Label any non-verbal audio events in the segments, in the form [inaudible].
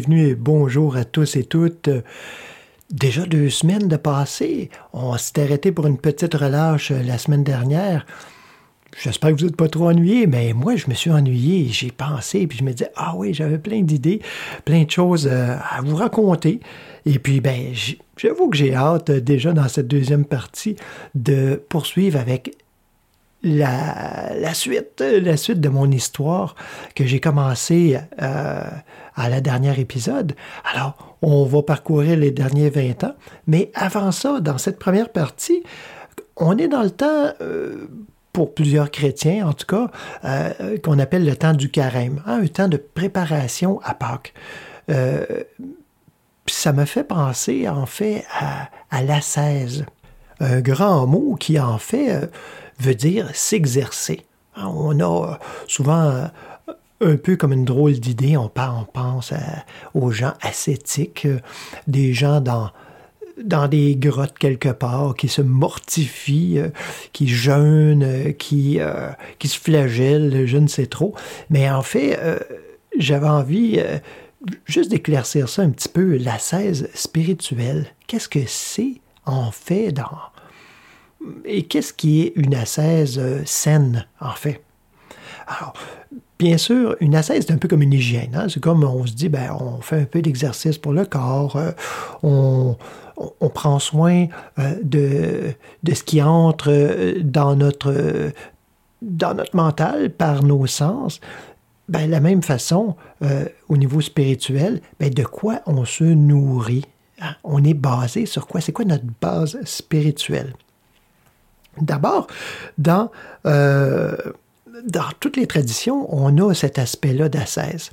Bienvenue et bonjour à tous et toutes. Euh, Déjà deux semaines de passé. On s'est arrêté pour une petite relâche euh, la semaine dernière. J'espère que vous n'êtes pas trop ennuyés, mais moi, je me suis ennuyé. J'ai pensé, puis je me disais, ah oui, j'avais plein d'idées, plein de choses euh, à vous raconter. Et puis, ben, j'avoue que j'ai hâte, déjà dans cette deuxième partie, de poursuivre avec la, suite, la suite de mon histoire que j'ai commencé euh, à la dernière épisode. Alors, on va parcourir les derniers 20 ans, mais avant ça, dans cette première partie, on est dans le temps, euh, pour plusieurs chrétiens en tout cas, euh, qu'on appelle le temps du carême, hein, un temps de préparation à Pâques. Ça me fait penser en fait à, à un grand mot qui en fait euh, veut dire s'exercer. On a euh, souvent euh, un peu comme une drôle d'idée, on, pense aux gens ascétiques, des gens dans, dans des grottes quelque part, qui se mortifient, qui jeûnent, qui, qui se flagellent, je ne sais trop. Mais en fait, j'avais envie juste d'éclaircir ça un petit peu, l'ascèse spirituelle. Qu'est-ce que c'est en fait dans... Et qu'est-ce qui est une ascèse euh, saine, en fait? Alors, bien sûr, une ascèse, c'est un peu comme une hygiène. hein. C'est comme on se dit, ben, on fait un peu d'exercice pour le corps, euh, on, on- prend soin euh, de, de ce qui entre dans notre, dans notre mental par nos sens. Ben, de la même façon, au niveau spirituel, ben, de quoi on se nourrit? hein? On est basé sur quoi? C'est quoi notre base spirituelle? D'abord, dans, euh, dans toutes les traditions, on a cet aspect-là d'ascèse.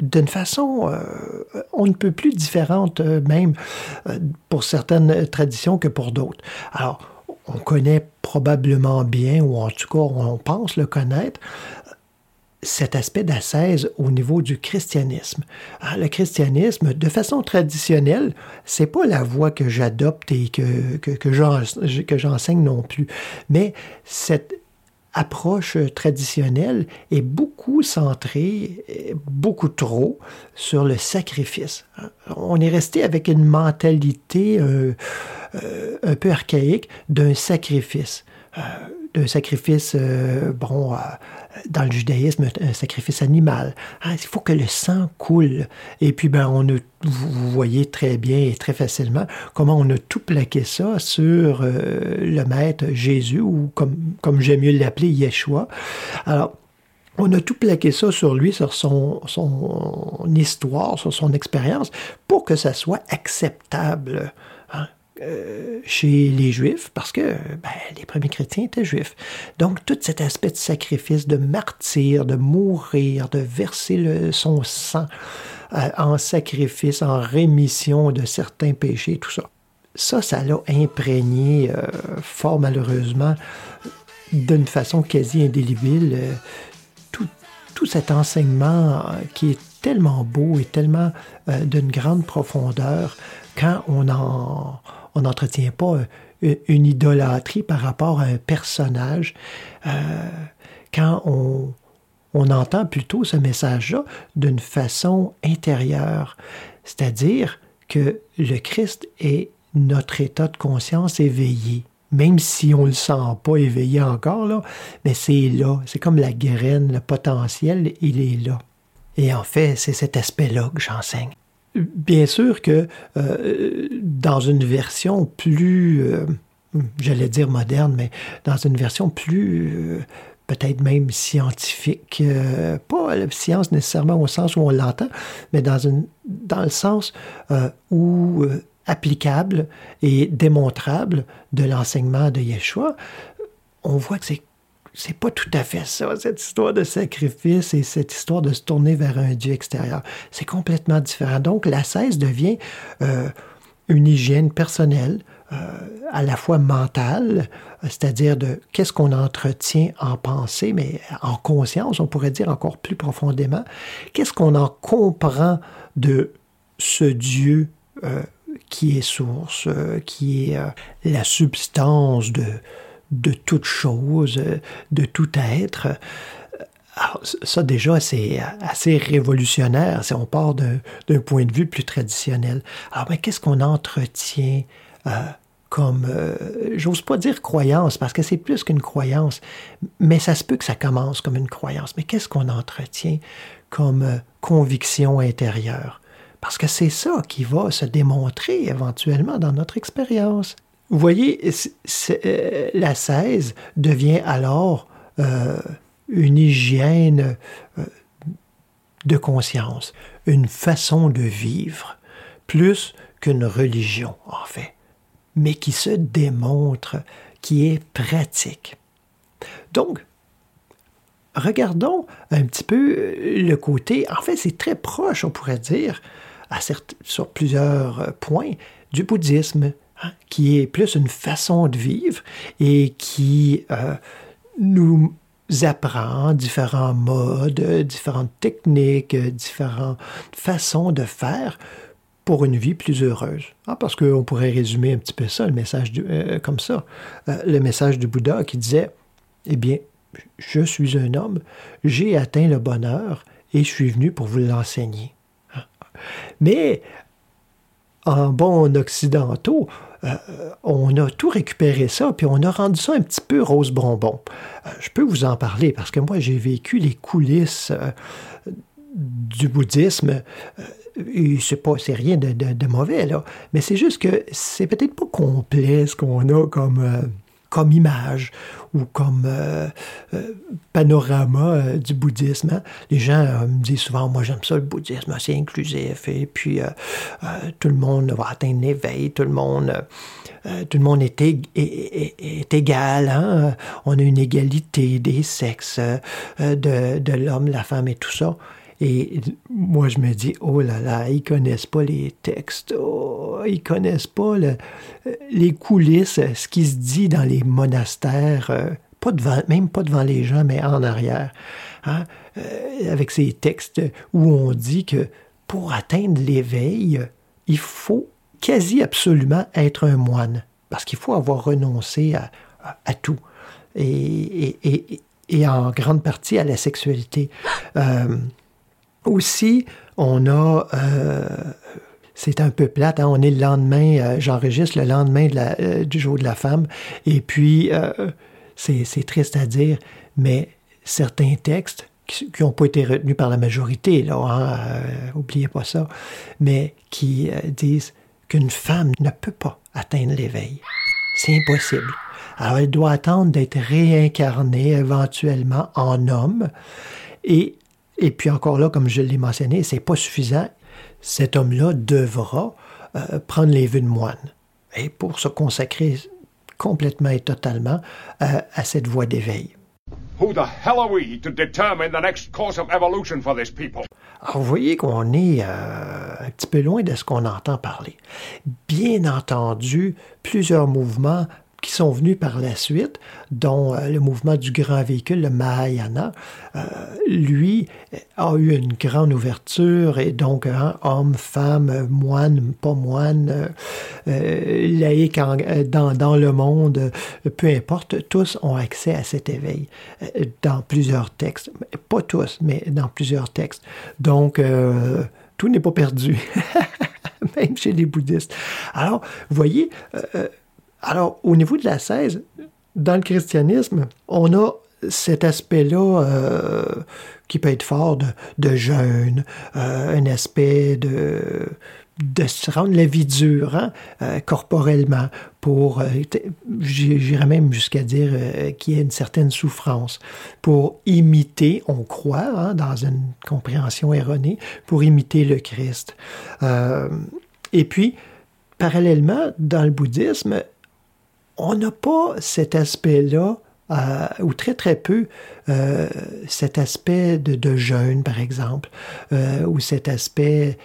D'une façon, euh, on ne peut plus différente euh, même pour certaines traditions que pour d'autres. Alors, on connaît probablement bien, ou en tout cas, on pense le connaître, cet aspect d'ascèse au niveau du christianisme. Ah, Le christianisme, de façon traditionnelle, c'est pas la voie que j'adopte et que, que, que j'en- que j'enseigne non plus, mais cette approche traditionnelle est beaucoup centrée, beaucoup trop, sur le sacrifice. On est resté avec une mentalité euh, euh, un peu archaïque d'un sacrifice. Euh, d'un sacrifice, euh, euh, dans le judaïsme, un sacrifice animal. Ah, il faut que le sang coule. Et puis, ben, on vous, voyez très bien et très facilement comment on a tout plaqué ça sur euh, le maître Jésus, ou comme, j'aime mieux l'appeler, Yeshua. Alors, on a tout plaqué ça sur lui, sur son, son histoire, sur son expérience, pour que ça soit acceptable. hein, euh, chez les Juifs, parce que ben, les premiers chrétiens étaient juifs. Donc, tout cet aspect de sacrifice, de martyr, de mourir, de verser son sang euh, en sacrifice, en rémission de certains péchés, tout ça. Ça, ça l'a imprégné euh, fort malheureusement d'une façon quasi indélébile tout, tout cet enseignement qui est tellement beau et tellement d'une grande profondeur quand on en- on n'entretient pas euh, une idolâtrie par rapport à un personnage, euh, quand on, on entend plutôt ce message-là d'une façon intérieure, c'est-à-dire que le Christ est notre état de conscience éveillé. Même si on ne le sent pas éveillé encore, là, mais c'est là. C'est comme la graine, le potentiel, il est là. Et en fait, c'est cet aspect-là que j'enseigne. Bien sûr que euh, dans une version plus, euh, j'allais dire moderne, mais dans une version plus, euh, peut-être même scientifique, pas la science nécessairement au sens où on l'entend, mais dans, une, dans le sens où applicable et démontrable de l'enseignement de Yeshua, on voit que c'est c'est pas tout à fait ça, cette histoire de sacrifice et cette histoire de se tourner vers un Dieu extérieur. C'est complètement différent. Donc, la cesse devient euh, une hygiène personnelle, euh, à la fois mentale, c'est-à-dire de qu'est-ce qu'on entretient en pensée, mais en conscience, on pourrait dire encore plus profondément, qu'est-ce qu'on en comprend de ce Dieu euh, qui est source, qui est la substance de, de toute chose, euh, de tout être. Alors, ça déjà, c'est assez révolutionnaire si on part d'un point de vue plus traditionnel. Alors, mais qu'est-ce qu'on entretient euh, comme, euh, j'ose pas dire croyance, parce que c'est plus qu'une croyance, mais ça se peut que ça commence comme une croyance. Mais qu'est-ce qu'on entretient comme conviction intérieure? Parce que c'est ça qui va se démontrer éventuellement dans notre expérience. Vous voyez, euh, la 16 devient alors euh, une hygiène euh, de conscience, une façon de vivre, plus qu'une religion, en fait, mais qui se démontre, qui est pratique. Donc, regardons un petit peu le côté, en fait, c'est très proche, on pourrait dire, sur plusieurs points, du bouddhisme, qui est plus une façon de vivre et qui euh, nous apprend différents modes, euh, différentes techniques, euh, différentes façons de faire pour une vie plus heureuse. Ah, parce qu'on pourrait résumer un petit peu ça, le message du- euh, comme ça. Euh, le message du Bouddha qui disait, eh bien, je suis un homme, j'ai atteint le bonheur et je suis venu pour vous l'enseigner. Hein? Mais en bon occidentaux, euh, on a tout récupéré ça, puis on a rendu ça un petit peu rose bonbon. Euh, je peux vous en parler parce que moi, j'ai vécu les coulisses euh, du bouddhisme. Et c'est rien de, de- de mauvais, là. Mais c'est juste que c'est peut-être pas complet ce qu'on a comme, comme image ou comme euh, euh, panorama euh, du bouddhisme. hein. Les gens me disent souvent, moi j'aime ça le bouddhisme, c'est inclusif et puis tout le monde va atteindre l'éveil, tout le monde, tout le monde est, ég- est- est- est égal, hein. on a une égalité des sexes, de, de l'homme, la femme et tout ça. Et moi, je me dis, oh là là, ils connaissent pas les textes, oh, ils connaissent pas le- les coulisses, ce qui se dit dans les monastères, euh, pas devant, même pas devant les gens, mais en arrière, hein, euh, avec ces textes où on dit que pour atteindre l'éveil, il faut quasi absolument être un moine, parce qu'il faut avoir renoncé à, tout, et, et- et- en grande partie à la sexualité. Euh, aussi, on a. euh, c'est un peu plate, hein, on est le lendemain, euh, j'enregistre le lendemain euh, du jour de la femme, et puis euh, c'est triste à dire, mais certains textes qui n'ont pas été retenus par la majorité, là, hein, oubliez pas ça, mais qui disent qu'une femme ne peut pas atteindre l'éveil. C'est impossible. Alors elle doit attendre d'être réincarnée éventuellement en homme, et et puis encore là, comme je l'ai mentionné, c'est pas suffisant. Cet homme-là devra euh, prendre les vues de moine et pour se consacrer complètement et totalement euh, à cette voie d'éveil. Who the hell are we to determine the next course of evolution for this people? Alors, vous voyez qu'on est euh, un petit peu loin de ce qu'on entend parler. Bien entendu, plusieurs mouvements qui sont venus par la suite, dont euh, le mouvement du grand véhicule, le Mahayana, euh, lui a eu une grande ouverture et donc hein, homme, femme, euh, moine, pas moine, euh, euh, laïque en- euh, dans, le monde, euh, peu importe, tous ont accès à cet éveil euh, dans plusieurs textes. Pas tous, mais dans plusieurs textes. Donc, euh, tout n'est pas perdu, [laughs] même chez les bouddhistes. Alors, vous voyez, euh, alors, au niveau de la 16, dans le christianisme, on a cet aspect-là euh, qui peut être fort de, jeûne, euh, un aspect de de se rendre la vie dure hein, euh, corporellement pour, j'irais même jusqu'à dire qu'il y ait une certaine souffrance, pour imiter, on croit, hein, dans une compréhension erronée, pour imiter le Christ. Et puis, parallèlement, dans le bouddhisme, on n'a pas cet aspect-là, euh, ou très très peu, euh, cet aspect de, jeûne, par exemple, euh, ou cet aspect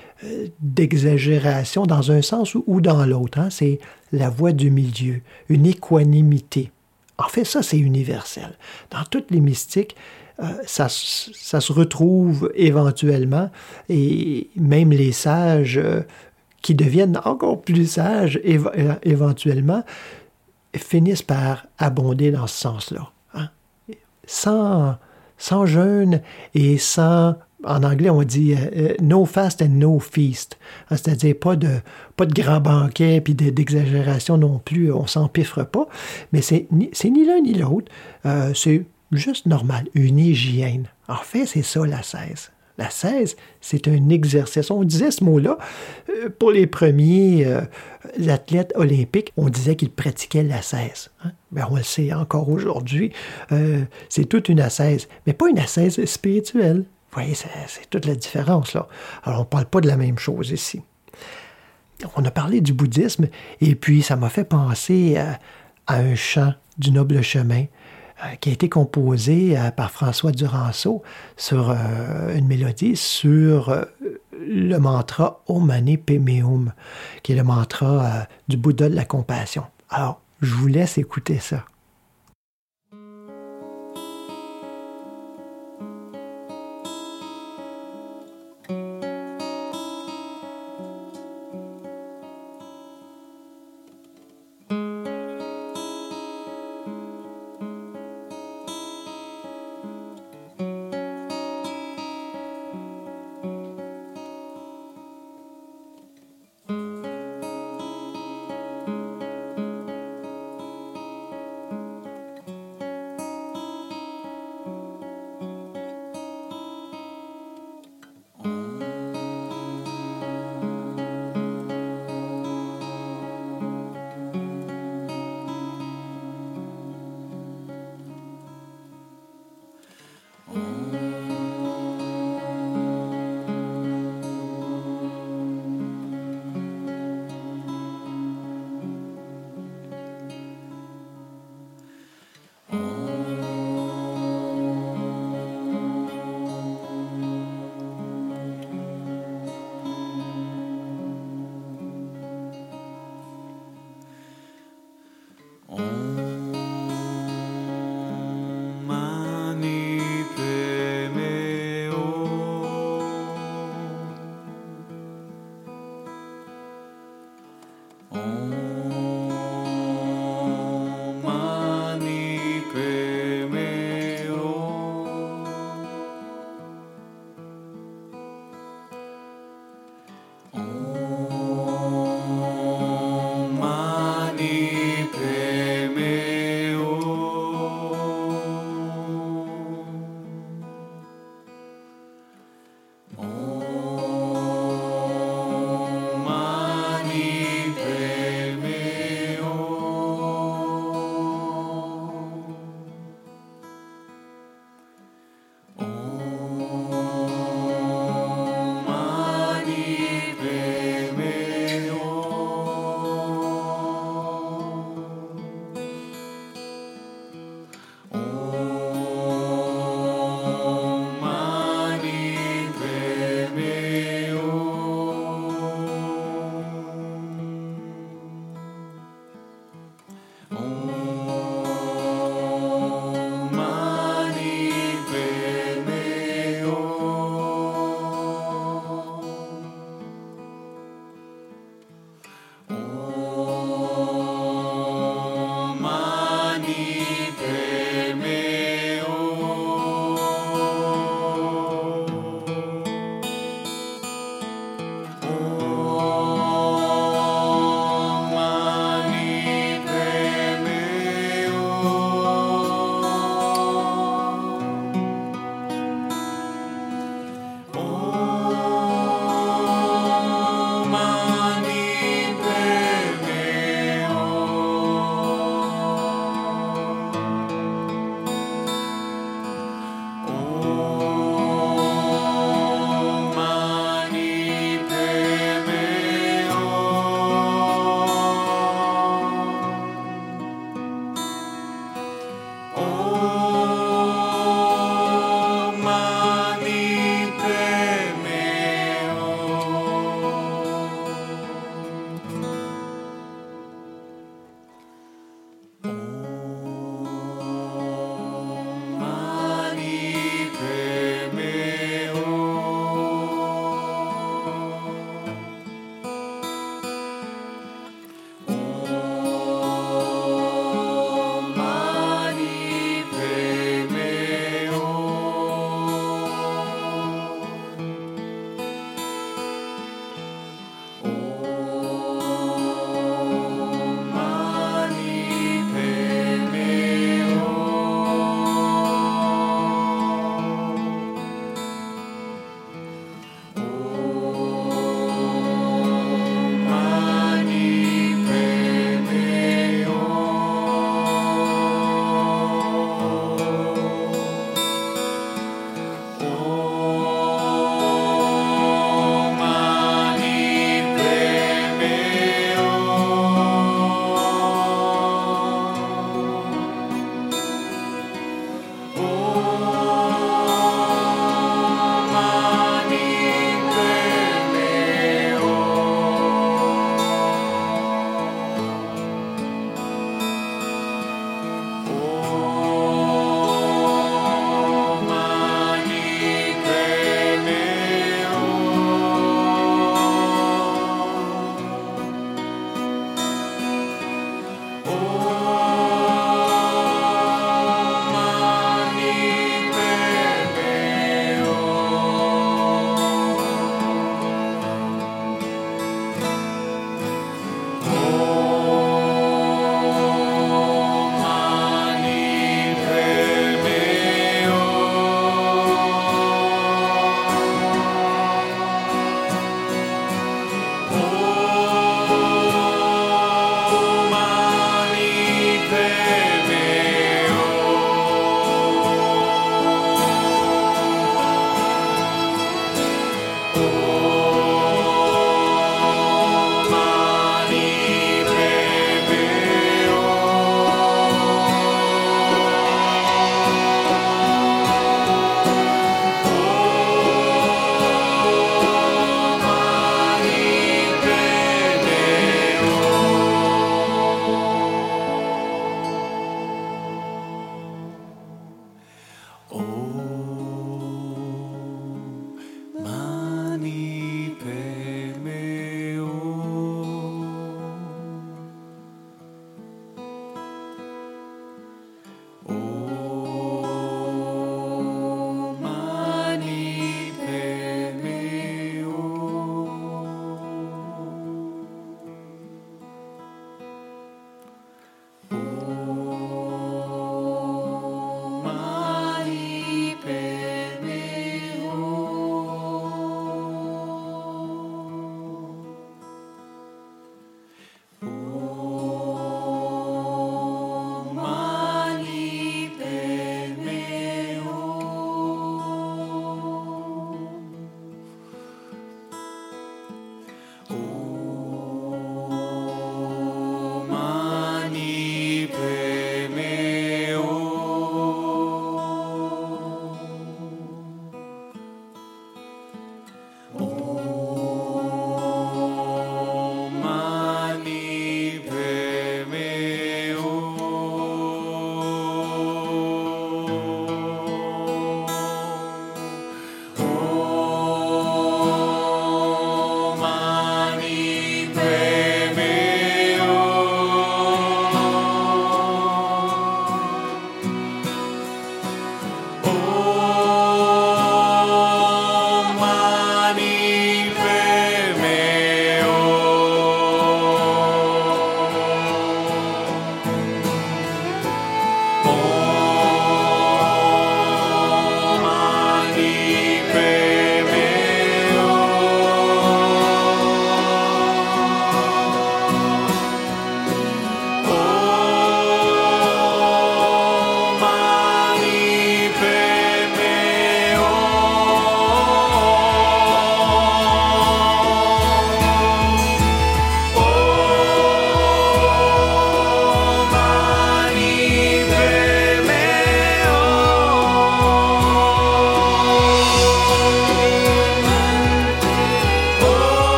d'exagération dans un sens ou, dans l'autre. hein. C'est la voie du milieu, une équanimité. En fait, ça, c'est universel. Dans toutes les mystiques, ça, ça se retrouve éventuellement, et même les sages qui deviennent encore plus sages éve- éventuellement, finissent par abonder dans ce sens-là. hein. Sans, sans jeûne et sans, en anglais on dit euh, euh, no fast and no feast, Hein, c'est-à-dire pas de, pas de grands banquets puis de- d'exagération non plus, on s'empiffre pas, mais c'est ni, ni l'un ni l'autre, Euh, c'est juste normal, une hygiène. En fait, c'est ça la 16. La 16, c'est un exercice. On disait ce mot-là euh, pour les premiers euh, athlètes olympiques. On disait qu'ils pratiquaient la 16. hein. Ben, on le sait encore aujourd'hui. euh, c'est toute une ascèse, mais pas une ascèse spirituelle. Vous voyez, c'est toute la différence. là. Alors, on ne parle pas de la même chose ici. On a parlé du bouddhisme, et puis ça m'a fait penser à, à un chant du noble chemin qui a été composé euh, par François Duranceau sur euh, une mélodie sur euh, le mantra Om Mani qui est le mantra euh, du Bouddha de la compassion. Alors, je vous laisse écouter ça.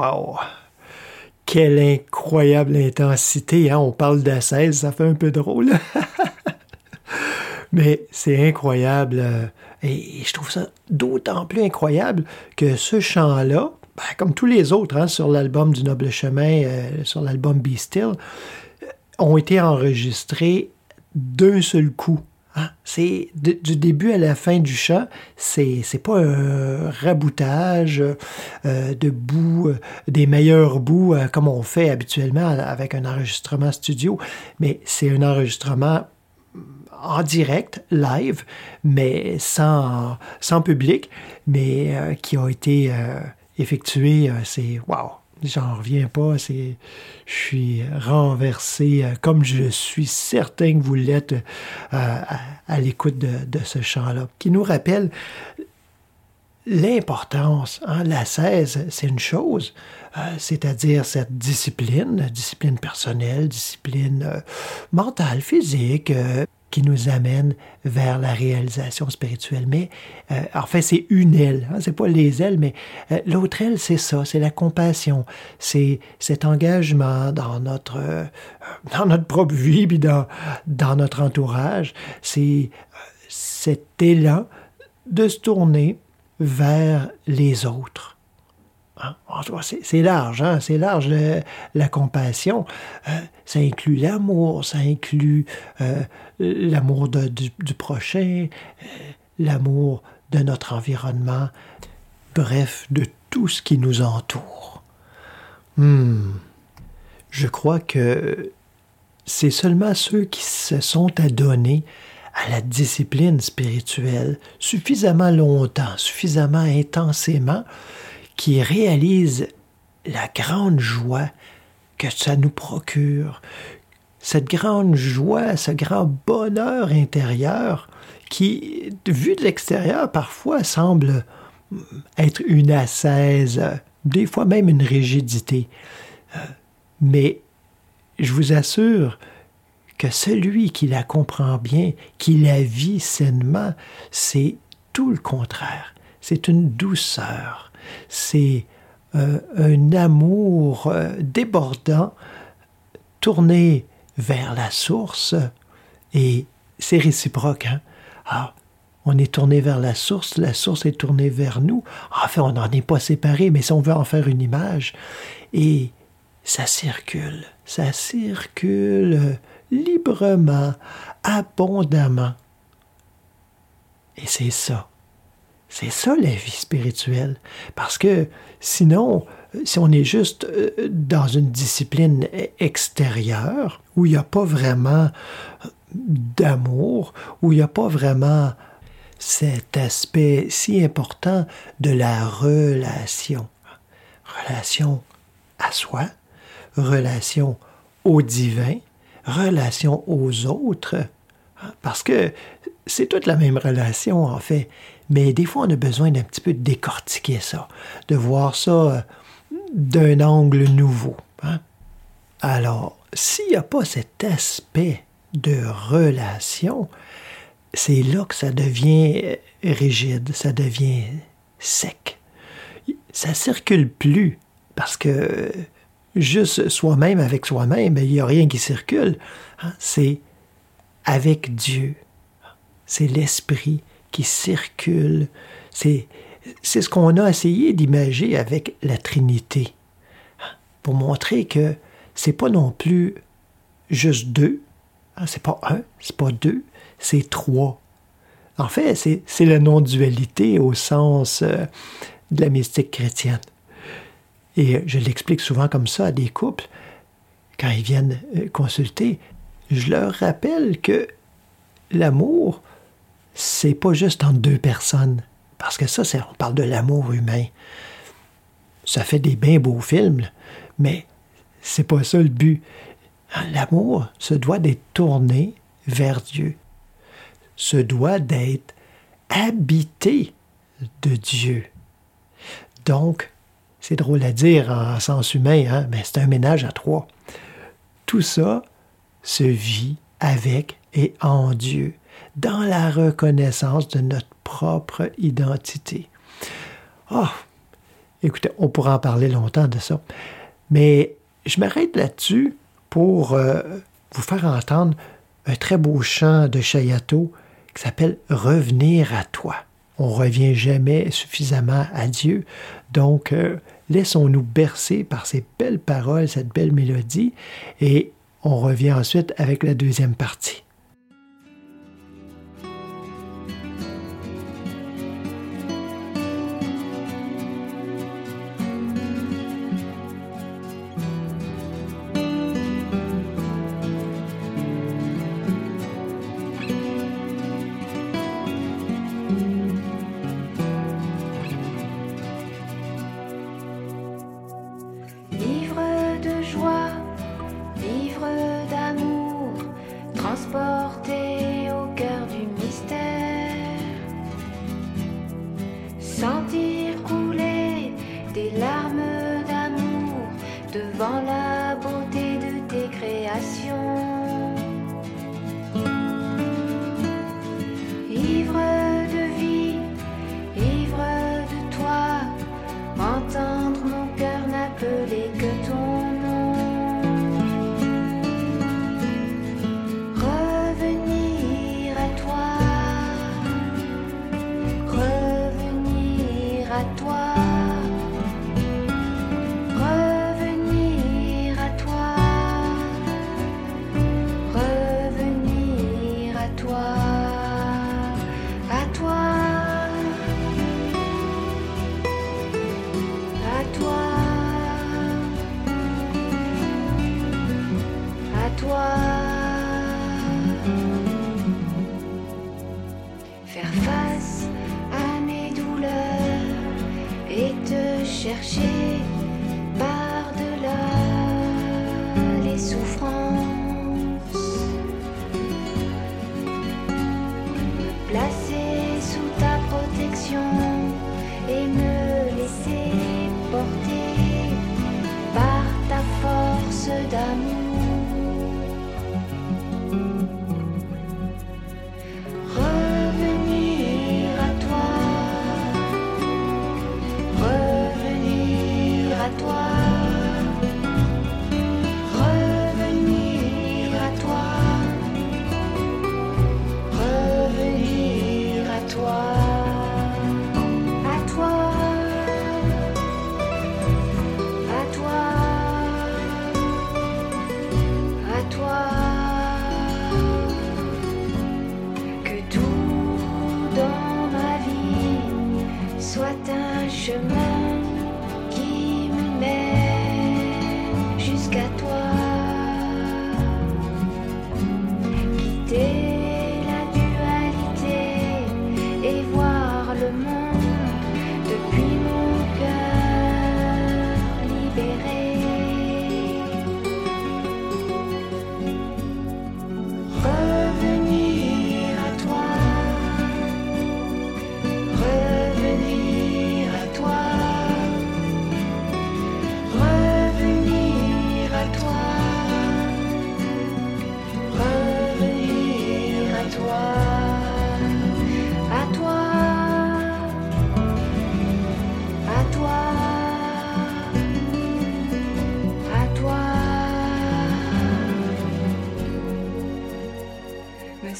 Wow! Quelle incroyable intensité, hein? On parle 16, ça fait un peu drôle. [laughs] Mais c'est incroyable. euh, Et je trouve ça d'autant plus incroyable que ce chant-là, ben, comme tous les autres hein, sur l'album du Noble Chemin, euh, sur l'album Be Still, euh, ont été enregistrés d'un seul coup. Hein. C'est du début à la fin du chant, c'est c'est pas un raboutage euh, de bouts, euh, des meilleurs bouts euh, comme on fait habituellement avec un enregistrement studio, mais c'est un enregistrement en direct, live, mais sans, sans public, mais qui a été effectué. c'est wow, j'en reviens pas. C'est, je suis renversé, euh, comme je suis certain que vous l'êtes euh, à, l'écoute de, ce chant-là, qui nous rappelle l'importance. Hein, la 16, c'est une chose, euh, c'est-à-dire cette discipline, discipline personnelle, discipline mentale, physique, qui nous amène vers la réalisation spirituelle. Mais euh, en fait, c'est une aile, hein, c'est pas les ailes, mais euh, l'autre aile, c'est ça, c'est la compassion, c'est cet engagement dans notre euh, dans notre propre vie, puis dans, dans notre entourage, c'est cet élan de se tourner vers les autres. Hein? Tout cas, C'est large, hein? c'est large la compassion. Euh, ça inclut l'amour, ça inclut euh, l'amour du prochain, euh, l'amour de notre environnement, bref, de tout ce qui nous entoure. Hmm. Je crois que c'est seulement ceux qui se sont adonnés à la discipline spirituelle suffisamment longtemps, suffisamment intensément, qui réalisent la grande joie que ça nous procure, cette grande joie, ce grand bonheur intérieur qui, vu de l'extérieur, parfois semble être une assaise, des fois même une rigidité. Euh, Mais je vous assure que celui qui la comprend bien, qui la vit sainement, c'est tout le contraire. C'est une douceur, c'est euh, un amour euh, débordant, tourné vers la source, et c'est réciproque. Hein? Ah, on est tourné vers la source, la source est tournée vers nous. En fait, on n'en est pas séparés, mais si on veut en faire une image, et ça circule, ça circule librement, abondamment. Et c'est ça. C'est ça la vie spirituelle. Parce que sinon, si on est juste euh, dans une discipline extérieure, où il n'y a pas vraiment d'amour, où il n'y a pas vraiment cet aspect si important de la relation. Relation à soi, relation au divin, relation aux autres. Parce que c'est toute la même relation, en fait. Mais des fois, on a besoin d'un petit peu de décortiquer ça, de voir ça euh, d'un angle nouveau. hein. Alors, s'il n'y a pas cet aspect de relation, c'est là que ça devient euh, rigide, ça devient sec. Ça circule plus parce que juste soi-même avec soi-même, il n'y a rien qui circule. hein. C'est avec Dieu. C'est l'esprit qui circule. C'est, c'est ce qu'on a essayé d'imager avec la Trinité. Pour montrer que c'est pas non plus juste deux. hein, C'est pas un, c'est pas deux, c'est trois. En fait, c'est, c'est la non-dualité au sens euh, de la mystique chrétienne. Et je l'explique souvent comme ça à des couples quand ils viennent euh, consulter. Je leur rappelle que l'amour, c'est pas juste entre deux personnes. Parce que ça, on parle de l'amour humain. Ça fait des bien beaux films, mais c'est pas ça le but. L'amour se doit d'être tourné vers Dieu. Se doit d'être habité de Dieu. Donc, c'est drôle à dire en sens humain, hein, mais c'est un ménage à trois. Tout ça se vit avec et en Dieu, dans la reconnaissance de notre propre identité. Oh, écoutez, on pourra en parler longtemps de ça, mais je m'arrête là-dessus pour euh, vous faire entendre un très beau chant de Chayato qui s'appelle Revenir à toi. On revient jamais suffisamment à Dieu, donc euh, laissons-nous bercer par ces belles paroles, cette belle mélodie, et on revient ensuite avec la deuxième partie.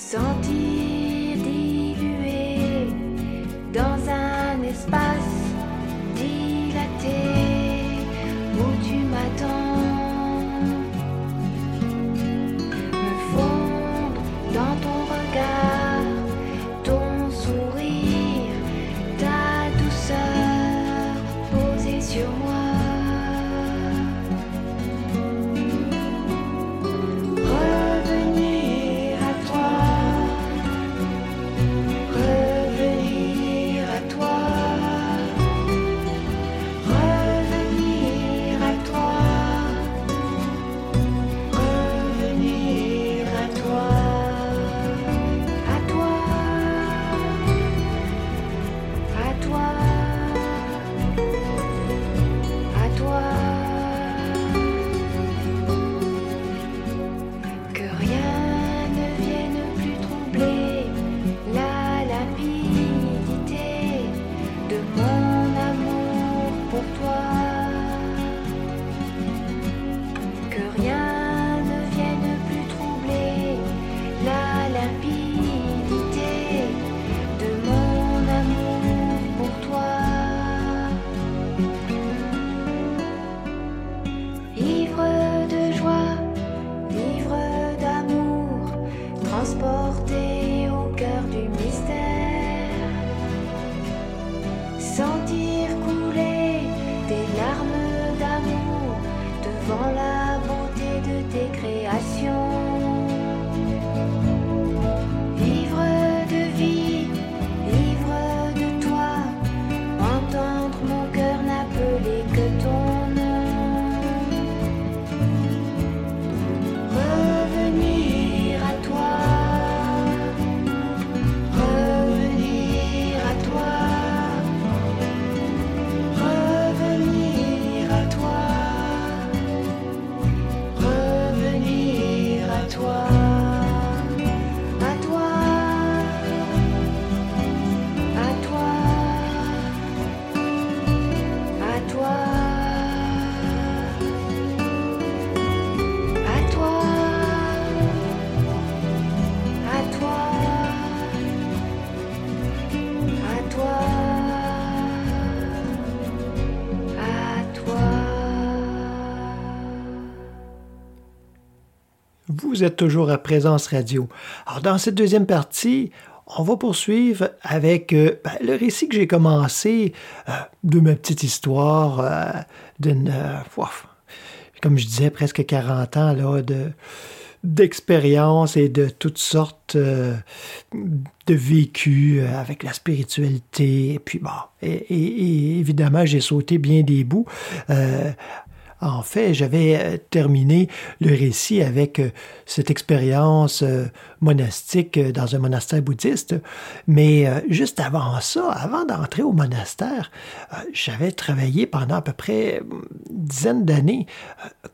Sentir dilué dans un espace êtes toujours à Présence Radio. Alors, dans cette deuxième partie, on va poursuivre avec euh, ben, le récit que j'ai commencé euh, de ma petite histoire euh, d'une, comme je disais, presque 40 ans là, de, d'expériences et de toutes sortes de vécus avec la spiritualité. Et puis, bon, et évidemment, j'ai sauté bien des bouts. En fait, j'avais euh, terminé le récit avec euh, cette expérience euh, monastique dans un monastère bouddhiste. Mais juste avant ça, avant d'entrer au monastère, j'avais travaillé pendant à peu près une dizaine d'années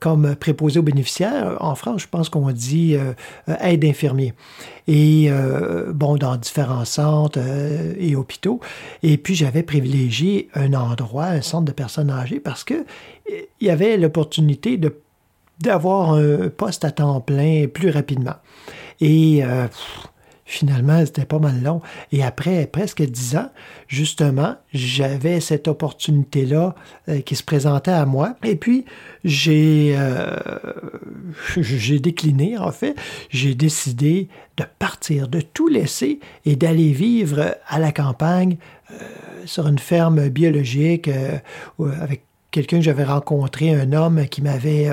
comme préposé aux bénéficiaires. En France, je pense qu'on dit aide infirmier. Et euh, bon, dans différents centres euh, et hôpitaux. Et puis, j'avais privilégié un endroit, un centre de personnes âgées, parce que il y avait l'opportunité de d'avoir un poste à temps plein plus rapidement. Et euh, finalement, c'était pas mal long. Et après presque dix ans, justement, j'avais cette opportunité-là euh, qui se présentait à moi. Et puis, j'ai euh, [laughs] j'ai décliné, en fait. J'ai décidé de partir, de tout laisser et d'aller vivre à la campagne euh, sur une ferme biologique avec quelqu'un que j'avais rencontré, un homme qui m'avait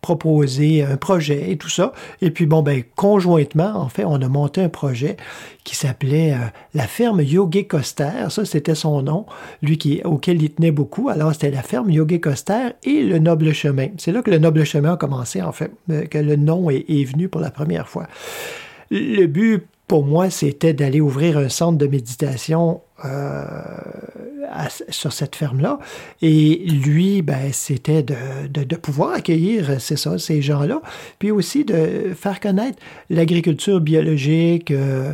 proposé un projet et tout ça. Et puis, bon, ben, conjointement, en fait, on a monté un projet qui s'appelait euh, la ferme Yogi Coster. Ça, c'était son nom, lui qui, auquel il tenait beaucoup. Alors, c'était la ferme Yogi Coster et le Noble Chemin. C'est là que le Noble Chemin a commencé, en fait, euh, que le nom est venu pour la première fois. Le but pour moi, c'était d'aller ouvrir un centre de méditation euh, sur cette ferme-là. Et lui, ben, c'était de, de- pouvoir accueillir, c'est ça, ces gens-là, puis aussi de faire connaître l'agriculture biologique euh,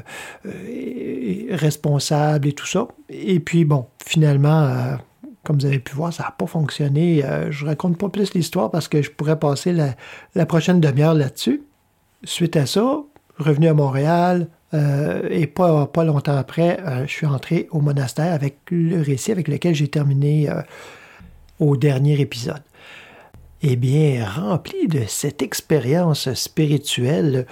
responsable et tout ça. Et puis, bon, finalement... euh, comme vous avez pu voir, ça n'a pas fonctionné. Je raconte pas plus l'histoire parce que je pourrais passer la prochaine demi-heure là-dessus. Suite à ça, revenu à Montréal, euh, et pas, pas longtemps après, euh, je suis entré au monastère avec le récit avec lequel j'ai terminé euh, au dernier épisode. Eh bien, rempli de cette expérience spirituelle,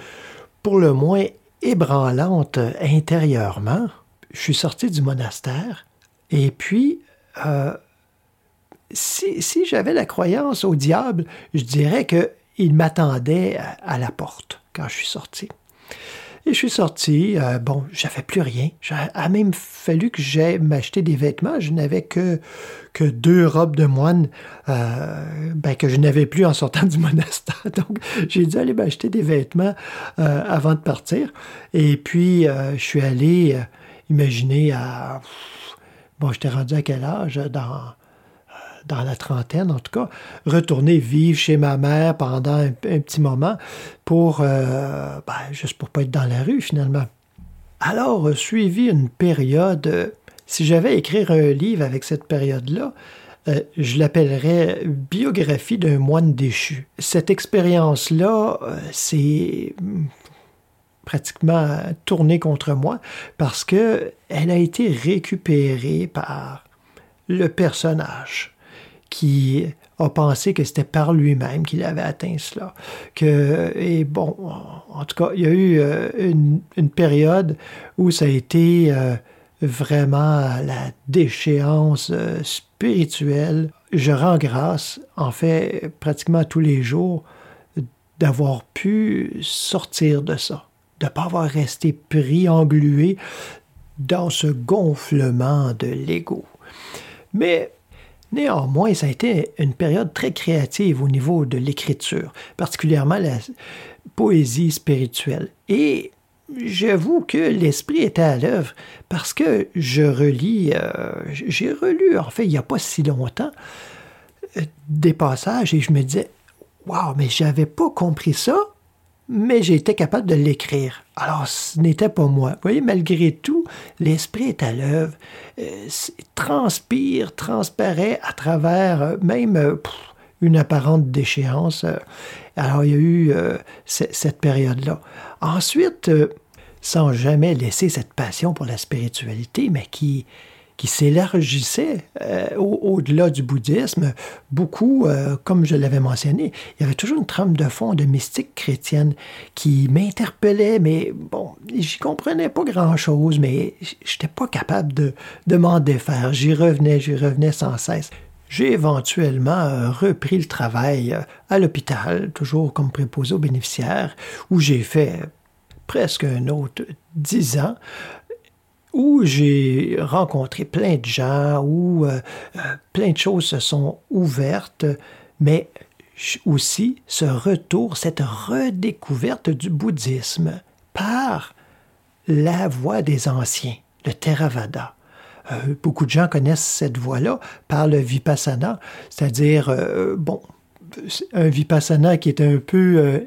pour le moins ébranlante intérieurement, je suis sorti du monastère et puis si, si j'avais la croyance au diable, je dirais qu'il m'attendait à la porte quand je suis sorti. Et je suis sorti, euh, bon, j'avais plus rien. A même fallu que j'aille m'acheter des vêtements. Je n'avais que, que deux robes de moine euh, ben, que je n'avais plus en sortant [laughs] du monastère. Donc, j'ai dû aller m'acheter des vêtements euh, avant de partir. Et puis, je suis allé, imaginer, à... Bon, j'étais rendu à quel âge? Dans dans la trentaine en tout cas, retourner vivre chez ma mère pendant un, petit moment pour, euh, ben, juste pour pas être dans la rue finalement. Alors, euh, suivi une période, euh, si j'avais écrire un livre avec cette période-là, je l'appellerais Biographie d'un moine déchu. Cette expérience-là, c'est hum, pratiquement tourné contre moi parce que elle a été récupérée par le personnage qui a pensé que c'était par lui-même qu'il avait atteint cela. Que, et bon, en tout cas, il y a eu euh, une, période où ça a été euh, vraiment la déchéance euh, spirituelle. Je rends grâce, en fait, pratiquement tous les jours, d'avoir pu sortir de ça, de ne pas avoir resté pris, englué dans ce gonflement de l'ego. Mais Néanmoins, ça a été une période très créative au niveau de l'écriture, particulièrement la poésie spirituelle. Et j'avoue que l'esprit était à l'œuvre parce que je relis, euh, j'ai relu, en fait, il n'y a pas si longtemps, euh, des passages et je me disais, waouh, mais j'avais pas compris ça, mais j'ai été capable de l'écrire. Alors, ce n'était pas moi. Vous voyez, malgré tout, l'esprit est à l'œuvre, euh, transpire, transparaît à travers euh, même euh, une apparente déchéance. Alors, il y a eu cette période-là. Ensuite, sans jamais laisser cette passion pour la spiritualité, mais qui, qui s'élargissait euh, au- au-delà du bouddhisme. Beaucoup, euh, comme je l'avais mentionné, il y avait toujours une trame de fond de mystique chrétienne qui m'interpellait, mais bon, j'y comprenais pas grand-chose, mais j'étais pas capable de, de m'en défaire. J'y revenais, j'y revenais sans cesse. J'ai éventuellement euh, repris le travail à l'hôpital, toujours comme préposé aux bénéficiaires, où j'ai fait presque un autre dix ans, où j'ai rencontré plein de gens, où euh, euh, plein de choses se sont ouvertes, mais aussi ce retour, cette redécouverte du bouddhisme par la voie des anciens, le Theravada. Euh, beaucoup de gens connaissent cette voie-là par le vipassana, c'est-à-dire, bon, un vipassana qui est un peu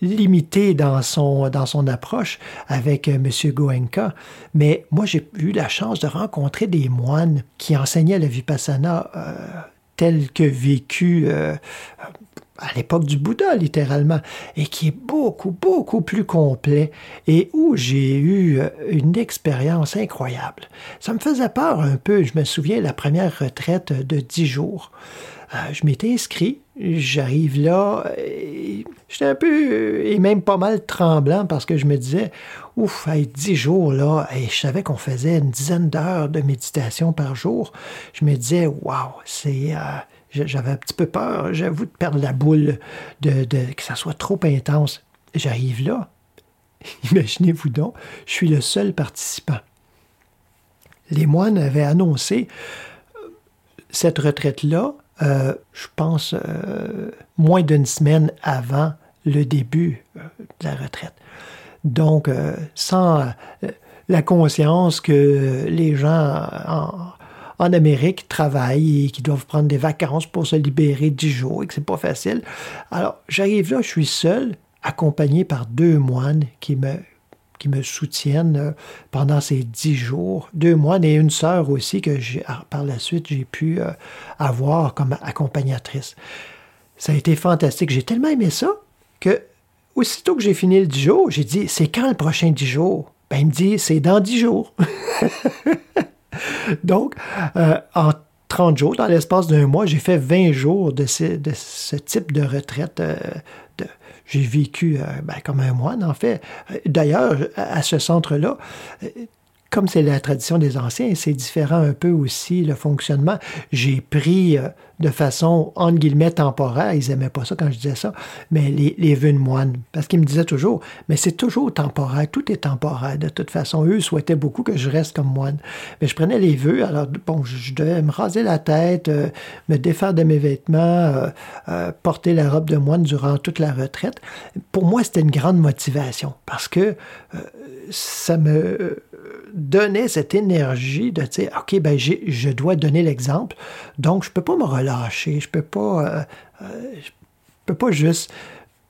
limité dans son, dans son approche avec euh, M. Goenka. Mais moi, j'ai eu la chance de rencontrer des moines qui enseignaient le vipassana euh, tel que vécu euh, à l'époque du Bouddha, littéralement, et qui est beaucoup, beaucoup plus complet, et où j'ai eu euh, une expérience incroyable. Ça me faisait peur un peu. Je me souviens, la première retraite de dix jours. Euh, je m'étais inscrit, j'arrive là, et j'étais un peu, et même pas mal tremblant parce que je me disais, ouf, hey, dix jours là, et je savais qu'on faisait une dizaine d'heures de méditation par jour. Je me disais, waouh, c'est. euh, j'avais un petit peu peur, j'avoue, de perdre la boule, de, de- que ça soit trop intense. J'arrive là, [laughs] imaginez-vous donc, je suis le seul participant. Les moines avaient annoncé euh, cette retraite-là, euh, je pense, euh, moins d'une semaine avant le début euh, de la retraite. Donc, sans la conscience que les gens en, en Amérique travaillent et qui doivent prendre des vacances pour se libérer dix jours et que c'est pas facile. Alors, j'arrive là, je suis seul, accompagné par deux moines qui me, qui me soutiennent euh, pendant ces dix jours. Deux moines et une sœur aussi que ah, par la suite j'ai pu euh, avoir comme accompagnatrice. Ça a été fantastique. J'ai tellement aimé ça que aussitôt que j'ai fini le 10 jours, j'ai dit c'est quand le prochain 10 jours? Ben, il me dit c'est dans 10 jours. [laughs] Donc, euh, en 30 jours, dans l'espace d'un mois, j'ai fait 20 jours de ce, type de retraite. de- j'ai vécu euh, ben, comme un moine, en fait. D'ailleurs, à, ce centre-là, comme c'est la tradition des anciens, c'est différent un peu aussi le fonctionnement. J'ai pris euh, de façon, entre guillemets, temporaire, ils n'aimaient pas ça quand je disais ça, mais les, vœux de moine. Parce qu'ils me disaient toujours, mais c'est toujours temporaire, tout est temporaire. De toute façon, eux souhaitaient beaucoup que je reste comme moine. Mais je prenais les vœux, alors bon, je devais me raser la tête, euh, me défaire de mes vêtements, euh, porter la robe de moine durant toute la retraite. Pour moi, c'était une grande motivation parce que ça me donnait cette énergie de dire, OK, ben, je dois donner l'exemple, donc je peux pas me relâcher, je peux pas, euh, euh, peux pas juste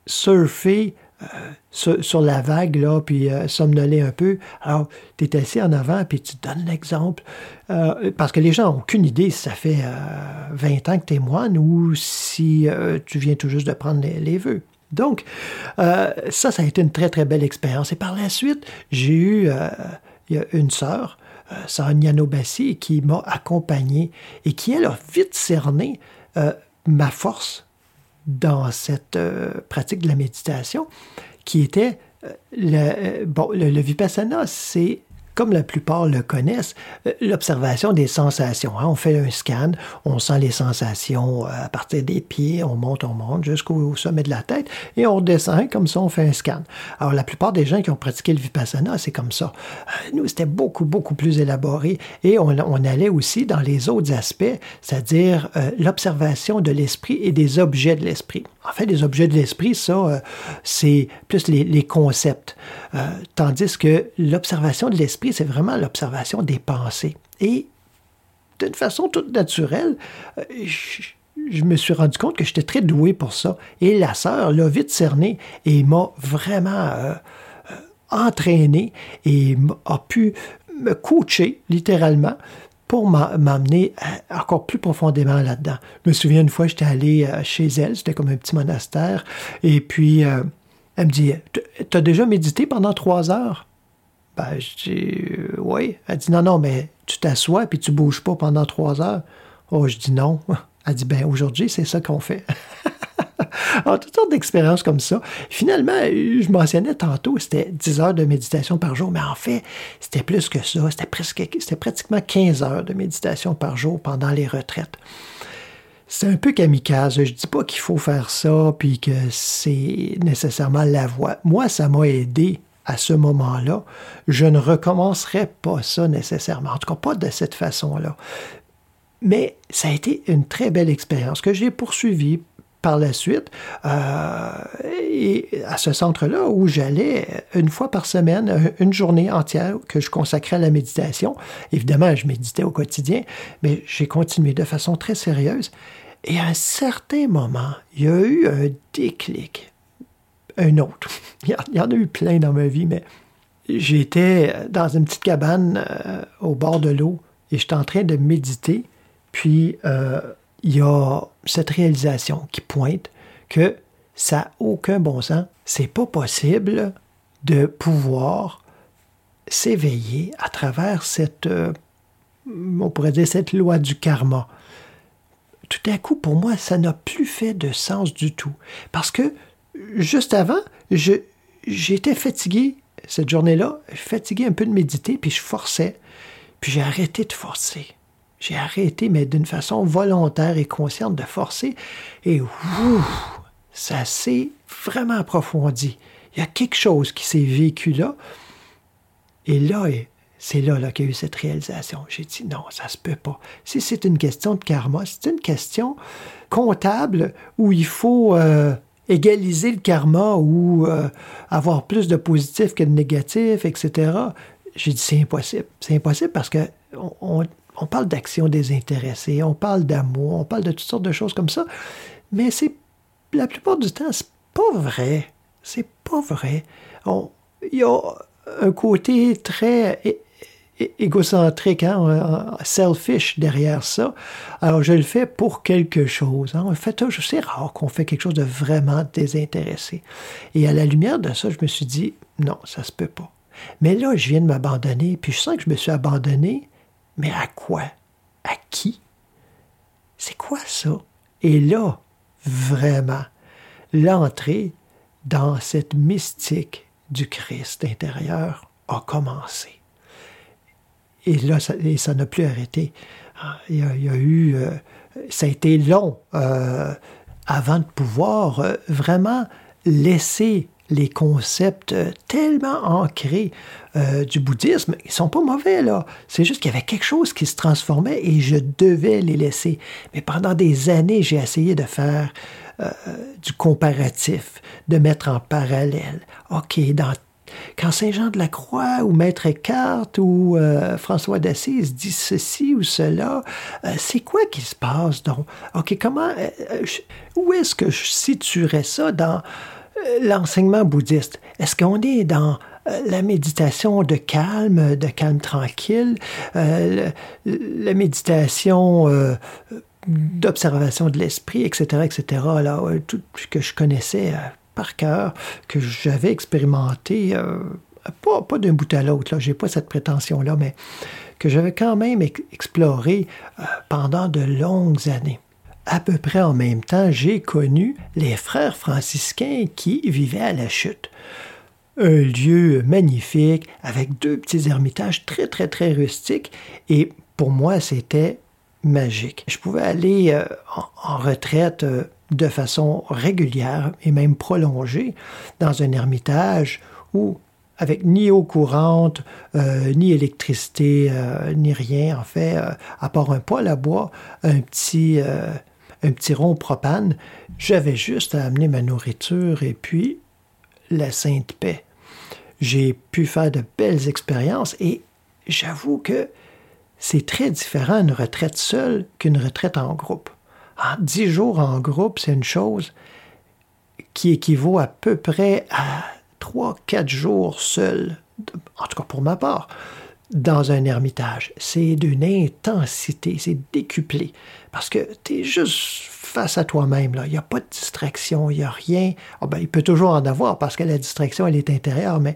surfer euh, sur, sur la vague, là, puis somnoler un peu. Alors, tu es assis en avant, puis tu donnes l'exemple. Parce que les gens n'ont aucune idée si ça fait euh, 20 ans que tu es moine ou si tu viens tout juste de prendre les, les vœux. Donc, ça, ça a été une très, très belle expérience. Et par la suite, j'ai eu il y a une sœur, euh, qui m'a accompagné et qui, elle, a vite cerné euh, ma force dans cette euh, pratique de la méditation, qui était euh, le, bon, le vipassana, c'est comme la plupart le connaissent, euh, l'observation des sensations. hein. On fait un scan, on sent les sensations euh, à partir des pieds, on monte, on monte jusqu'au sommet de la tête et on redescend, comme ça on fait un scan. Alors la plupart des gens qui ont pratiqué le vipassana, c'est comme ça. Euh, Nous, c'était beaucoup, beaucoup plus élaboré et on, allait aussi dans les autres aspects, c'est-à-dire l'observation de l'esprit et des objets de l'esprit. En fait, les objets de l'esprit, ça, euh, c'est plus les, concepts. Euh, tandis que l'observation de l'esprit, c'est vraiment l'observation des pensées. Et d'une façon toute naturelle, euh, je, je me suis rendu compte que j'étais très doué pour ça. Et la sœur l'a vite cerné et m'a vraiment entraîné et a pu me coacher littéralement pour m'a- m'amener encore plus profondément là-dedans. Je me souviens une fois, j'étais allé euh, chez elle, c'était comme un petit monastère, et puis euh, elle me dit, t'as déjà médité pendant trois heures? Ben, je dis, euh, oui. Elle dit, non, non, mais tu t'assois puis tu bouges pas pendant trois heures. Oh, je dis non. [laughs] Elle dit, ben, aujourd'hui, c'est ça qu'on fait. [laughs] Alors, [laughs] toutes sortes d'expériences comme ça. Finalement, je mentionnais tantôt, c'était 10 heures de méditation par jour, mais en fait, c'était plus que ça. C'était presque, c'était pratiquement 15 heures de méditation par jour pendant les retraites. C'est un peu kamikaze. Je dis pas qu'il faut faire ça puis que c'est nécessairement la voie. Moi, ça m'a aidé à ce moment-là. Je ne recommencerai pas ça nécessairement. En tout cas, pas de cette façon-là. Mais ça a été une très belle expérience que j'ai poursuivie par la suite euh, et à ce centre-là où j'allais une fois par semaine, une journée entière que je consacrais à la méditation. Évidemment, je méditais au quotidien, mais j'ai continué de façon très sérieuse. Et à un certain moment, il y a eu un déclic, un autre. Il y en a eu plein dans ma vie, mais j'étais dans une petite cabane euh, au bord de l'eau et j'étais en train de méditer. Puis euh, il y a cette réalisation qui pointe que ça n'a aucun bon sens. C'est pas possible de pouvoir s'éveiller à travers cette, euh, on pourrait dire, cette loi du karma. Tout à coup, pour moi, ça n'a plus fait de sens du tout. Parce que juste avant, j'étais fatigué cette journée-là, fatigué un peu de méditer, puis je forçais. Puis j'ai arrêté de forcer. J'ai arrêté, mais d'une façon volontaire et consciente de forcer. Et ouf, ça s'est vraiment approfondi. Il y a quelque chose qui s'est vécu là. Et là, c'est là, là qu'il y a eu cette réalisation. J'ai dit non, ça se peut pas. Si c'est une question de karma, c'est une question comptable où il faut euh, égaliser le karma ou euh, avoir plus de positif que de négatif, etc. J'ai dit c'est impossible. C'est impossible parce que on, on parle d'action désintéressée, on parle d'amour, on parle de toutes sortes de choses comme ça, mais c'est la plupart du temps, c'est pas vrai. C'est pas vrai. Il y a un côté très égocentrique, hein, selfish derrière ça. Alors, je le fais pour quelque chose. Hein. En fait, c'est rare qu'on fait quelque chose de vraiment désintéressé. Et à la lumière de ça, je me suis dit, non, ça se peut pas. Mais là, je viens de m'abandonner, puis je sens que je me suis abandonné mais à quoi? À qui? C'est quoi ça? Et là, vraiment, l'entrée dans cette mystique du Christ intérieur a commencé. Et là, ça n'a plus arrêté. Ah, il y a, eu, euh, ça a été long euh, avant de pouvoir euh, vraiment laisser les concepts tellement ancrés euh, du bouddhisme, ils sont pas mauvais, là. C'est juste qu'il y avait quelque chose qui se transformait et je devais les laisser. Mais pendant des années, j'ai essayé de faire euh, du comparatif, de mettre en parallèle. OK, quand Saint Jean de la Croix ou Maître Eckhart ou euh, François d'Assise disent ceci ou cela, c'est quoi qui se passe donc? OK, comment, où est-ce que je situerais ça dans l'enseignement bouddhiste? Est-ce qu'on est dans euh, la méditation de calme, de calme tranquille, euh, la méditation euh, d'observation de l'esprit, etc., etc., là, tout que je connaissais par cœur, que j'avais expérimenté, pas, pas d'un bout à l'autre, là, j'ai pas cette prétention-là, mais que j'avais quand même exploré pendant de longues années. À peu près en même temps, j'ai connu les frères franciscains qui vivaient à la chute un lieu magnifique avec deux petits ermitages très, très, très rustiques. Et pour moi, c'était magique. Je pouvais aller euh, en, retraite euh, de façon régulière et même prolongée dans un ermitage où avec ni eau courante, euh, ni électricité, ni rien, en fait, à part un poêle à bois, un petit, un petit rond propane, j'avais juste à amener ma nourriture et puis la sainte paix. J'ai pu faire de belles expériences et j'avoue que c'est très différent une retraite seule qu'une retraite en groupe. En dix jours en groupe, c'est une chose qui équivaut à peu près à trois, quatre jours seul, en tout cas pour ma part, dans un ermitage. C'est d'une intensité, c'est décuplé, parce que tu es juste face à toi-même. Il n'y a pas de distraction, il n'y a rien. Ah ben, il peut toujours en avoir parce que la distraction, elle est intérieure, mais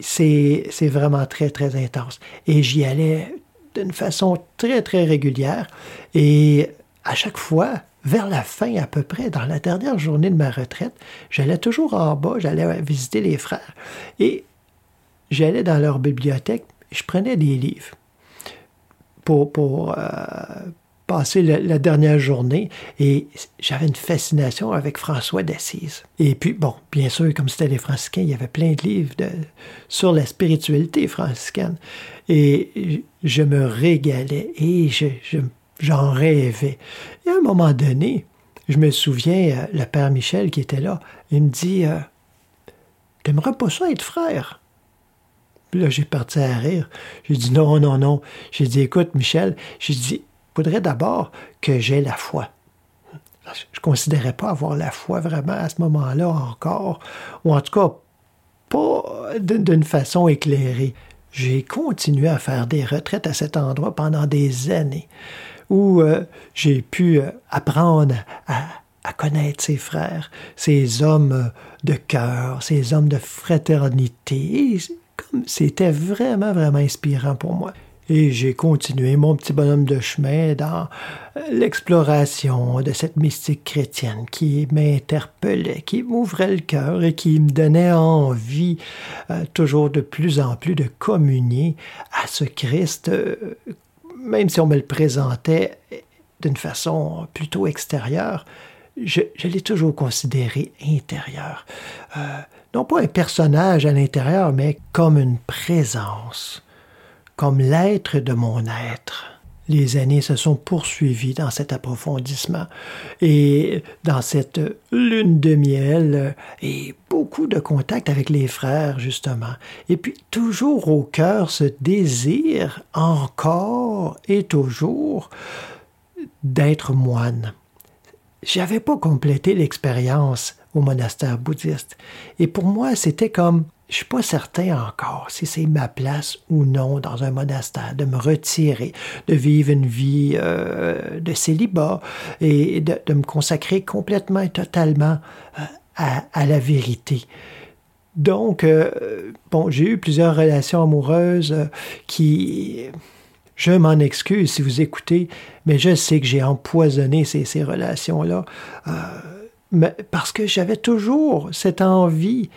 c'est vraiment très, très intense. Et j'y allais d'une façon très, très régulière. Et à chaque fois, vers la fin à peu près, dans la dernière journée de ma retraite, j'allais toujours en bas, j'allais visiter les frères. Et j'allais dans leur bibliothèque, je prenais des livres pour, pour euh, passer la, dernière journée et j'avais une fascination avec François d'Assise. Et puis, bon, bien sûr, comme c'était les franciscains, il y avait plein de livres sur la spiritualité franciscaine. Et je me régalais et je, je- j'en rêvais. Et à un moment donné, je me souviens, euh, le père Michel qui était là, il me dit euh, T'aimerais pas ça être frère Puis là, j'ai parti à rire. J'ai dit non, non, non. J'ai dit, écoute, Michel, j'ai dit, faudrait d'abord que j'ai la foi. Je ne considérais pas avoir la foi vraiment à ce moment-là encore, ou en tout cas pas d'une façon éclairée. J'ai continué à faire des retraites à cet endroit pendant des années, où euh, j'ai pu euh, apprendre à, connaître ses frères, ces hommes euh, de cœur, ces hommes de fraternité. Comme c'était vraiment, vraiment inspirant pour moi. Et j'ai continué mon petit bonhomme de chemin dans l'exploration de cette mystique chrétienne qui m'interpellait, qui m'ouvrait le cœur et qui me donnait envie euh, toujours de plus en plus de communier à ce Christ, euh, même si on me le présentait d'une façon plutôt extérieure, je, je l'ai toujours considéré intérieur. Euh, non pas un personnage à l'intérieur, mais comme une présence, comme l'être de mon être. Les années se sont poursuivies dans cet approfondissement et dans cette lune de miel et beaucoup de contact avec les frères, justement. Et puis toujours au cœur ce désir, encore et toujours, d'être moine. J'avais pas complété l'expérience au monastère bouddhiste. Et pour moi, c'était comme, je suis pas certain encore si c'est ma place ou non dans un monastère, de me retirer, de vivre une vie euh, de célibat et de, me consacrer complètement et totalement euh, à, la vérité. Donc, euh, j'ai eu plusieurs relations amoureuses qui je m'en excuse si vous écoutez, mais je sais que j'ai empoisonné ces, ces relations-là. Parce que j'avais toujours cette envie.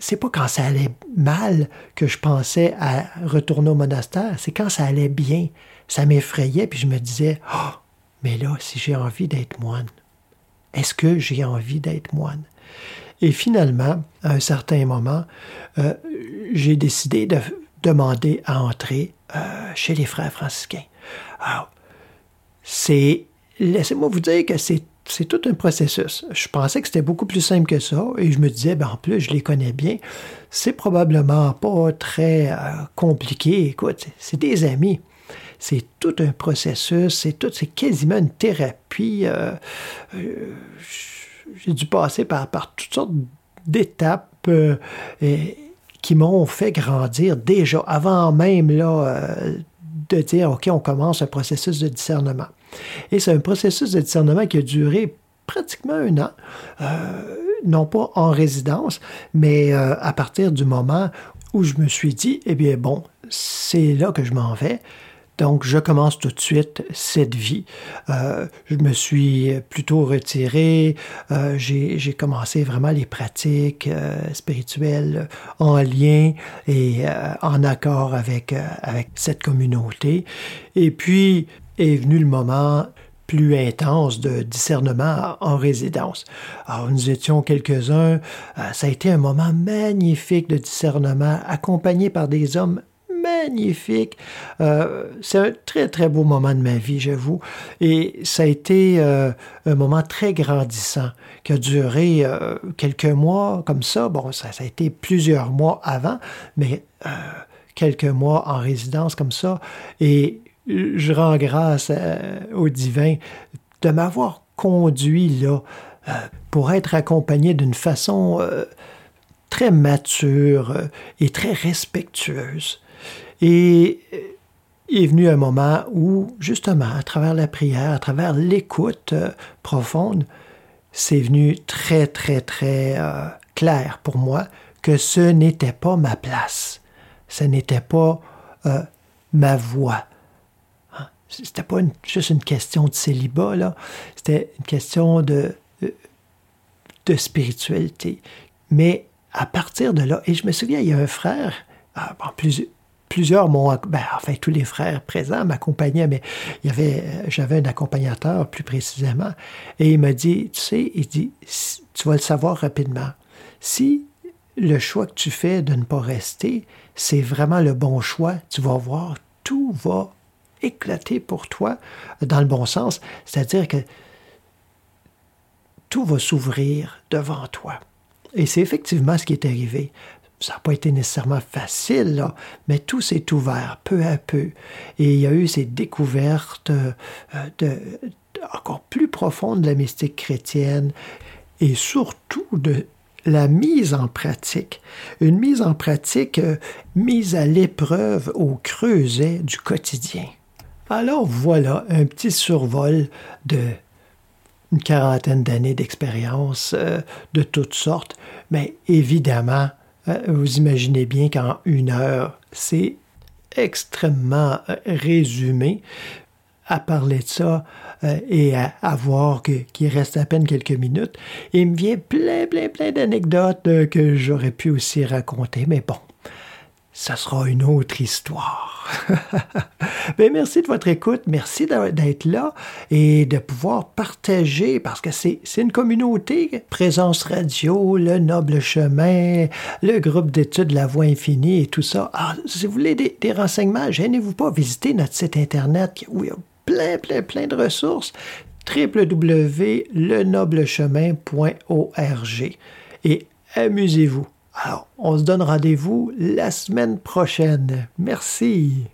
C'est pas quand ça allait mal que je pensais à retourner au monastère, c'est quand ça allait bien. Ça m'effrayait, puis je me disais, oh, mais là, si j'ai envie d'être moine, est-ce que j'ai envie d'être moine? Et finalement, à un certain moment, euh, j'ai décidé de demander à entrer euh, chez les frères franciscains. Alors, c'est, laissez-moi vous dire que c'est, c'est tout un processus. Je pensais que c'était beaucoup plus simple que ça et je me disais, ben, en plus, je les connais bien. C'est probablement pas très euh, compliqué. Écoute, c'est des amis. C'est tout un processus, c'est tout, c'est quasiment une thérapie. Euh, j'ai dû passer par, toutes sortes d'étapes euh, qui m'ont fait grandir déjà avant même là, euh, de dire OK, on commence un processus de discernement. Et c'est un processus de discernement qui a duré pratiquement un an, euh, non pas en résidence, mais euh, à partir du moment où je me suis dit, eh bien bon, c'est là que je m'en vais. Donc, je commence tout de suite cette vie. Euh, je me suis plutôt retiré. Euh, j'ai commencé vraiment les pratiques spirituelles en lien et en accord avec, avec cette communauté. Et puis est venu le moment plus intense de discernement en résidence. Alors, nous étions quelques-uns. Euh, ça a été un moment magnifique de discernement, accompagné par des hommes magnifique. Euh, c'est un très, très beau moment de ma vie, j'avoue. Et ça a été euh, un moment très grandissant qui a duré quelques mois comme ça. Bon, ça, ça, a été plusieurs mois avant, mais quelques mois en résidence comme ça. Et je rends grâce au divin de m'avoir conduit là euh, pour être accompagné d'une façon euh, très mature euh, et très respectueuse. Et il est venu un moment où, justement, à travers la prière, à travers l'écoute euh, profonde, c'est venu très, très, très euh, clair pour moi que ce n'était pas ma place. Ce n'était pas euh, ma voie. C'était pas juste une question de célibat, là. C'était une question de, de spiritualité. Mais à partir de là, et je me souviens, il y a un frère, ah, bon, plus- plusieurs m'ont, ben, enfin tous les frères présents m'accompagnaient, mais il y avait, euh, j'avais un accompagnateur plus précisément, et il m'a dit, tu sais, il dit, tu vas le savoir rapidement. Si le choix que tu fais de ne pas rester, c'est vraiment le bon choix, tu vas voir, tout va éclater pour toi dans le bon sens, c'est-à-dire que tout va s'ouvrir devant toi. Et c'est effectivement ce qui est arrivé. Ça n'a pas été nécessairement facile, là, mais tout s'est ouvert peu à peu. Et il y a eu ces découvertes euh, encore plus profondes de la mystique chrétienne et surtout de la mise en pratique. Une mise en pratique euh, mise à l'épreuve au creuset du quotidien. Alors voilà un petit survol de quarantaine d'années d'expérience euh, de toutes sortes, mais évidemment, euh, vous imaginez bien qu'en une heure, c'est extrêmement euh, résumé. À parler de ça et à, voir qu'il reste à peine quelques minutes. Il me vient plein, plein, plein d'anecdotes que j'aurais pu aussi raconter, mais bon, ça sera une autre histoire. [laughs] Ben, merci de votre écoute, merci d'être là et de pouvoir partager parce que c'est c'est une communauté. Présence radio, le Noble Chemin, le groupe d'études La Voix Infinie et tout ça. Ah, si vous voulez des, des renseignements, gênez-vous pas, visitez notre site internet où il y a plein, plein, plein de ressources www.lenoblechemin.org et amusez-vous. Alors, on se donne rendez-vous la semaine prochaine. Merci.